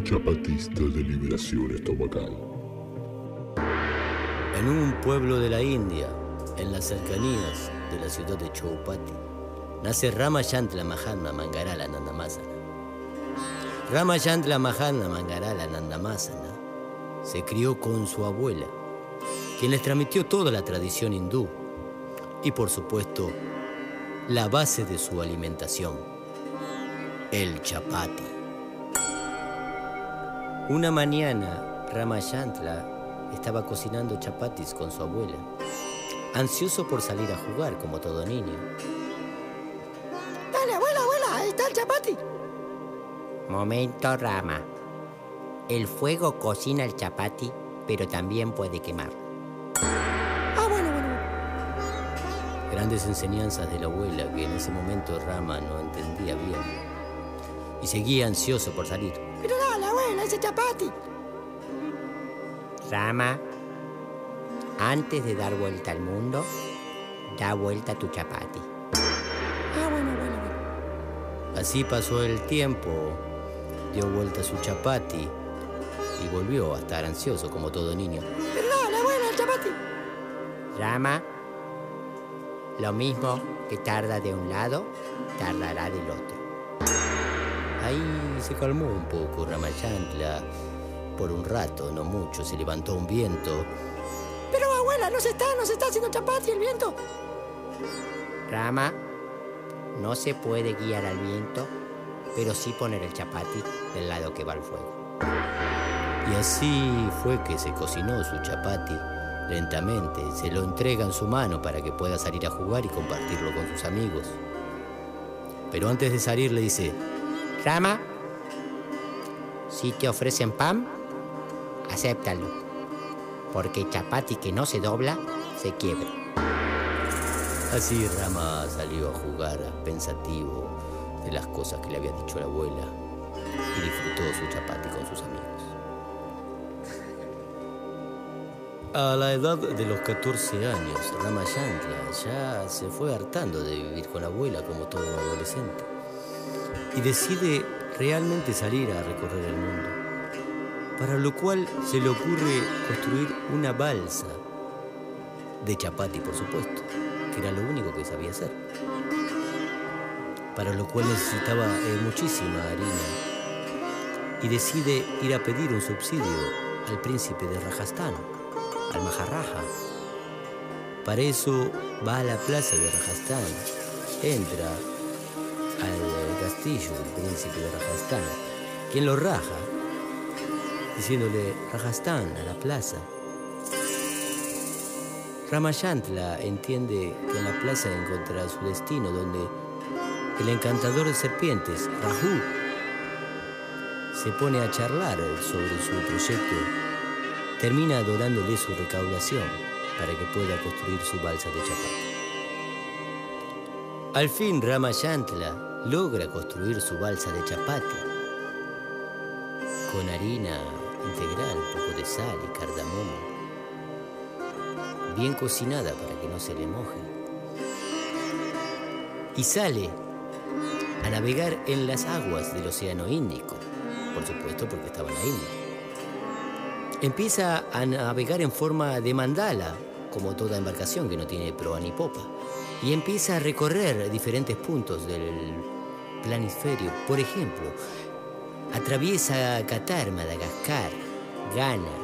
Chapatista de Liberación Estomacal. En un pueblo de la India, en las cercanías de la ciudad de Choupati, nace Ramayantla Mahatma Mangarala Nandamasana. Ramayantla Mahatma Mangarala Nandamasana se crió con su abuela, quien les transmitió toda la tradición hindú y, por supuesto, la base de su alimentación, el chapati. Una mañana, Ramayantla estaba cocinando chapatis con su abuela, ansioso por salir a jugar como todo niño. Dale, abuela, abuela, ahí está el chapati. Momento, Rama. El fuego cocina el chapati, pero también puede quemar. Ah, bueno, bueno. Grandes enseñanzas de la abuela que en ese momento Rama no entendía bien. Y seguía ansioso por salir. Abuela, ese chapati. Rama, antes de dar vuelta al mundo, da vuelta a tu chapati. Ah, bueno, bueno, bueno. Así pasó el tiempo, dio vuelta a su chapati y volvió a estar ansioso como todo niño. Pero dale, abuela, el chapati. Rama, lo mismo que tarda de un lado, tardará del otro. Ahí se calmó un poco Ramayantla. Por un rato, no mucho, se levantó un viento. Pero abuela, no se está, no se está haciendo chapati el viento. Rama, no se puede guiar al viento, pero sí poner el chapati del lado que va al fuego. Y así fue que se cocinó su chapati lentamente. Se lo entrega en su mano para que pueda salir a jugar y compartirlo con sus amigos. Pero antes de salir le dice, Rama, si te ofrecen pan, acéptalo, porque chapati que no se dobla, se quiebra. Así Rama salió a jugar pensativo de las cosas que le había dicho la abuela y disfrutó su chapati con sus amigos. A la edad de los 14 años, Ramayantla ya se fue hartando de vivir con la abuela como todo adolescente y decide realmente salir a recorrer el mundo, para lo cual se le ocurre construir una balsa de chapati, por supuesto, que era lo único que sabía hacer, para lo cual necesitaba eh, muchísima harina. Y decide ir a pedir un subsidio al príncipe de Rajasthan, al Maharaja. Para eso va a la plaza de Rajasthan, entra al castillo del príncipe de Rajasthan, quien lo raja, diciéndole Rajasthan a la plaza. Ramayantla entiende que en la plaza encontrará su destino, donde el encantador de serpientes, Rahu, se pone a charlar sobre su proyecto, termina adorándole su recaudación para que pueda construir su balsa de chapati. Al fin Ramayantla logra construir su balsa de chapati con harina integral, un poco de sal y cardamomo, bien cocinada para que no se le moje. Y sale a navegar en las aguas del Océano Índico, por supuesto porque estaba en la India. Empieza a navegar en forma de mandala, como toda embarcación que no tiene proa ni popa, y empieza a recorrer diferentes puntos del planisferio. Por ejemplo, atraviesa Qatar, Madagascar, Ghana,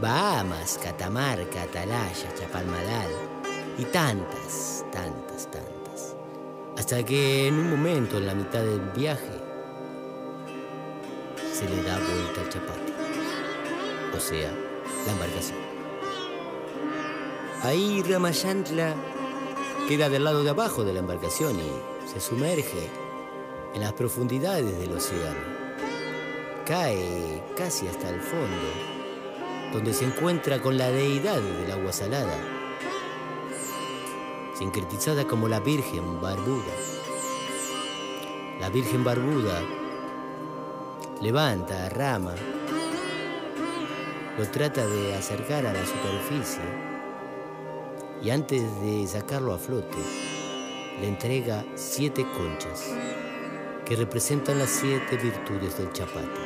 Bahamas, Catamarca, Atalaya, Chapalmalal y tantas, tantas, tantas. Hasta que en un momento, en la mitad del viaje, se le da vuelta al chapati, o sea, la embarcación. Ahí Ramayantla queda del lado de abajo de la embarcación y se sumerge en las profundidades del océano. Cae casi hasta el fondo, donde se encuentra con la deidad del agua salada, sincretizada como la Virgen Barbuda. La Virgen Barbuda levanta Rama, lo trata de acercar a la superficie y antes de sacarlo a flote, le entrega siete conchas que representan las siete virtudes del chapati.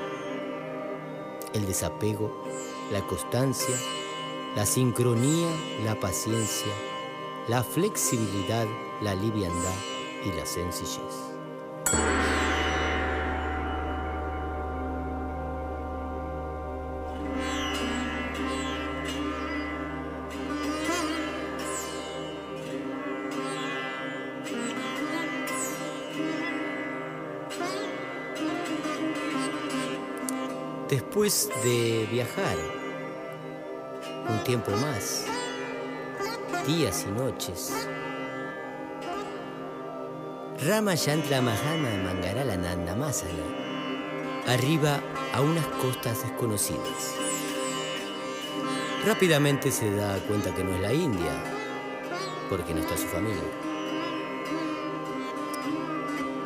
el desapego, la constancia, la sincronía, la paciencia, la flexibilidad, la liviandad y la sencillez. Después de viajar. Un tiempo más, días y noches, Rama Yantra Mahana Mangarala Nandamasana. Arriba a unas costas desconocidas. Rápidamente se da cuenta que no es la India, porque no está su familia.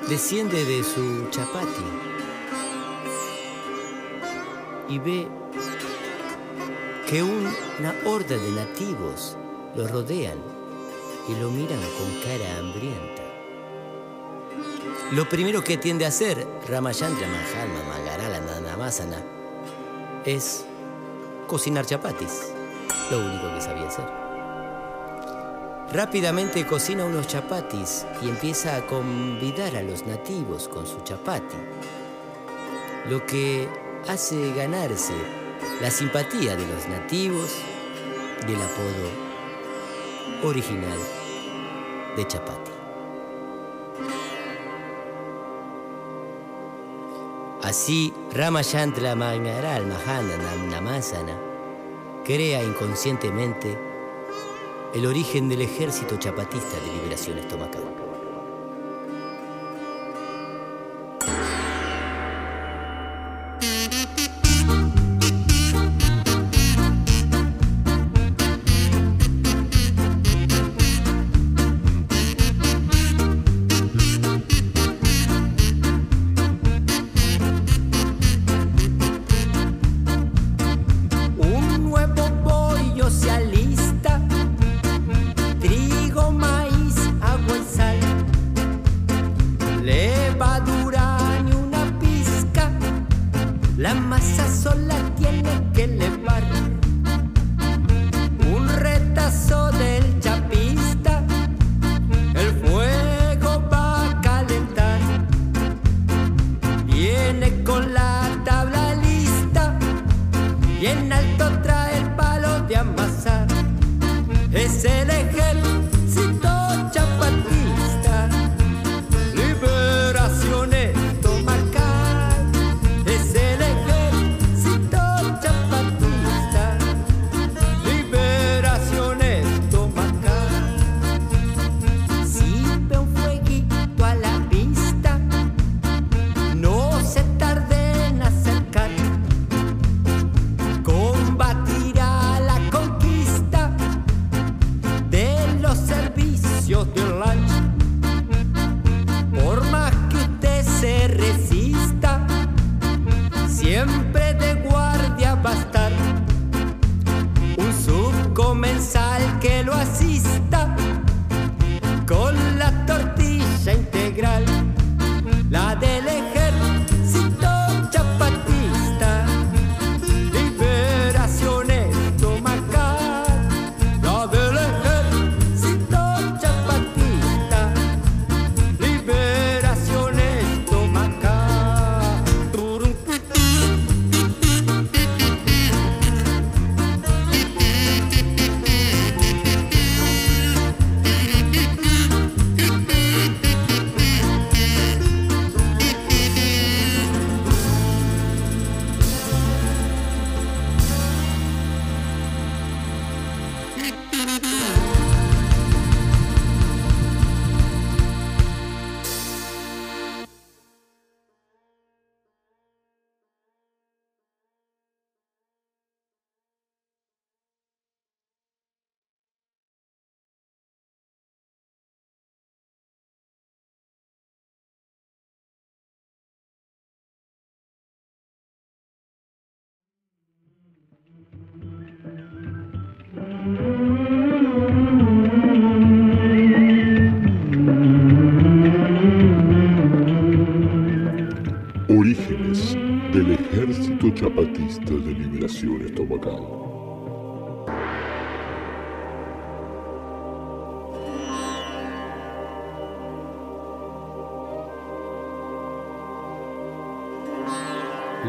Desciende de su chapati y ve que una horda de nativos lo rodean y lo miran con cara hambrienta. Lo primero que tiende a hacer Ramayandra Mahalma Magarala Nanamasana es cocinar chapatis, lo único que sabía hacer. Rápidamente cocina unos chapatis y empieza a convidar a los nativos con su chapati, lo que hace ganarse la simpatía de los nativos del apodo original de Chapati. Así, Ramayantla Mangaral Mahana Namasana crea inconscientemente el origen del ejército chapatista de liberación estomacal.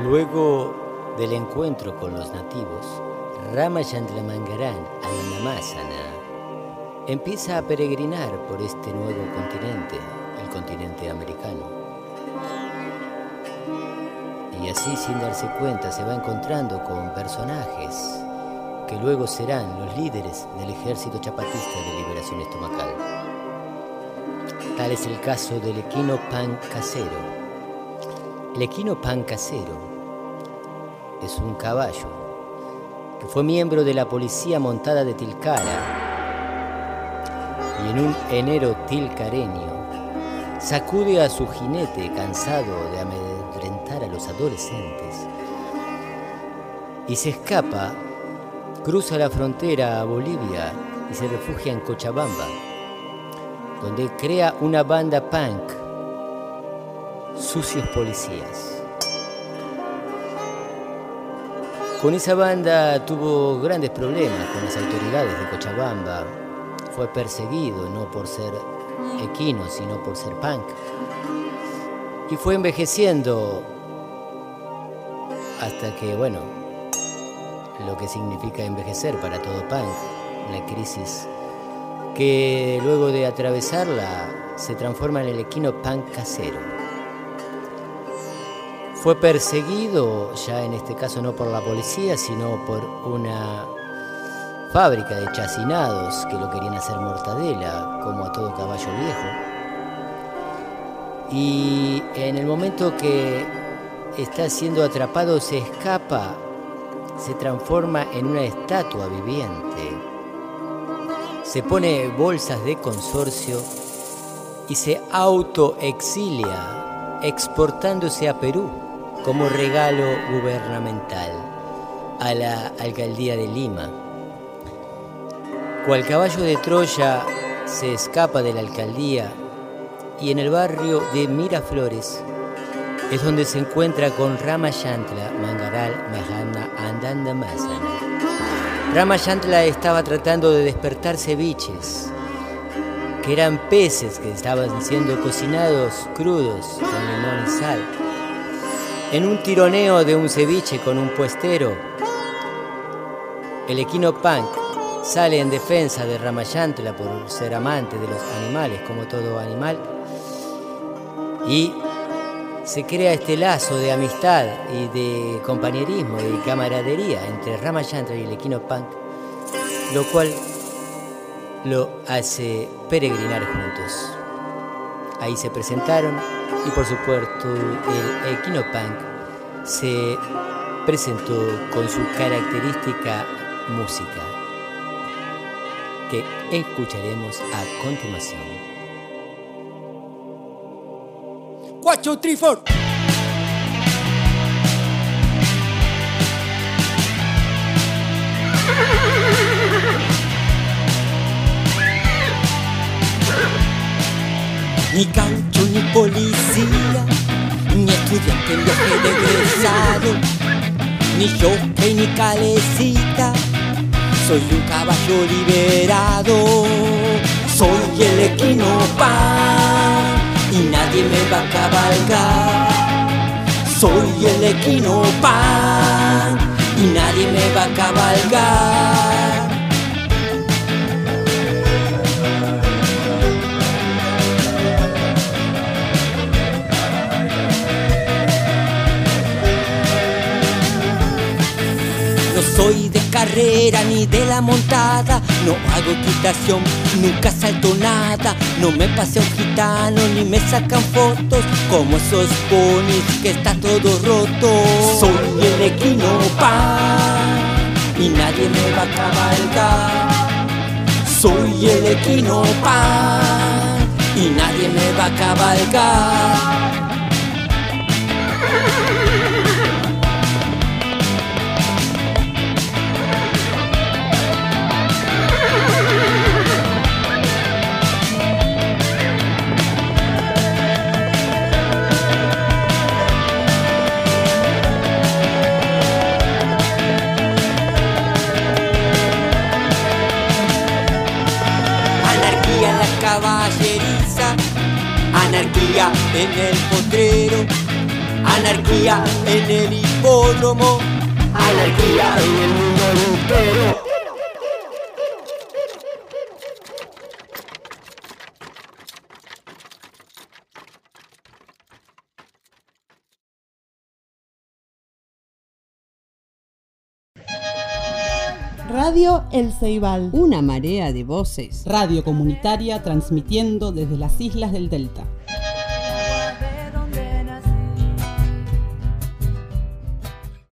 Luego del encuentro con los nativos, Ramayandra Mangaran Anandamasana empieza a peregrinar por este nuevo continente, el continente americano. Y así sin darse cuenta se va encontrando con personajes que luego serán los líderes del ejército chapatista de liberación estomacal. Tal es el caso del equino pan casero. El equino pan casero es un caballo que fue miembro de la policía montada de Tilcara y en un enero tilcareño sacude a su jinete cansado de amedrentar a los adolescentes y se escapa, cruza la frontera a Bolivia y se refugia en Cochabamba, donde crea una banda punk, Sucios Policías. Con esa banda tuvo grandes problemas con las autoridades de Cochabamba. Fue perseguido no por ser equino, sino por ser punk. Y fue envejeciendo hasta que, bueno, lo que significa envejecer para todo punk, la crisis que luego de atravesarla se transforma en el equino punk casero. Fue perseguido, ya en este caso no por la policía, sino por una fábrica de chacinados que lo querían hacer mortadela, como a todo caballo viejo. Y en el momento que está siendo atrapado se escapa, se transforma en una estatua viviente, se pone bolsas de consorcio y se autoexilia exportándose a Perú como regalo gubernamental a la alcaldía de Lima. Cual caballo de Troya se escapa de la alcaldía y en el barrio de Miraflores es donde se encuentra con Rama Yantla Mangaral Mahana Andanda Masana. Rama Yantla estaba tratando de despertar ceviches, que eran peces que estaban siendo cocinados crudos con limón y sal en un tironeo de un ceviche con un puestero, el equino punk sale en defensa de Ramayantla por ser amante de los animales, como todo animal, y se crea este lazo de amistad y de compañerismo y camaradería entre Ramayantla y el equino punk, lo cual lo hace peregrinar juntos. Ahí se presentaron y por supuesto el Equinopunk se presentó con su característica música que escucharemos a continuación. Cuatro, Trifor. ni caucho ni policía, ni estudiante viaje de egresado, ni jockey ni calecita, soy un caballo liberado, soy el equino pan y nadie me va a cabalgar, soy el equino pan y nadie me va a cabalgar. soy de carrera ni de la montada, no hago equitación, nunca salto nada, no me paseo gitano ni me sacan fotos como esos ponis que está todo roto. Soy el equino pan y nadie me va a cabalgar. Soy el equino pan y nadie me va a cabalgar. En el potrero, anarquía en el hipódromo, anarquía en el mundo entero. Radio El Ceibal. Una marea de voces. Radio comunitaria transmitiendo desde las islas del Delta.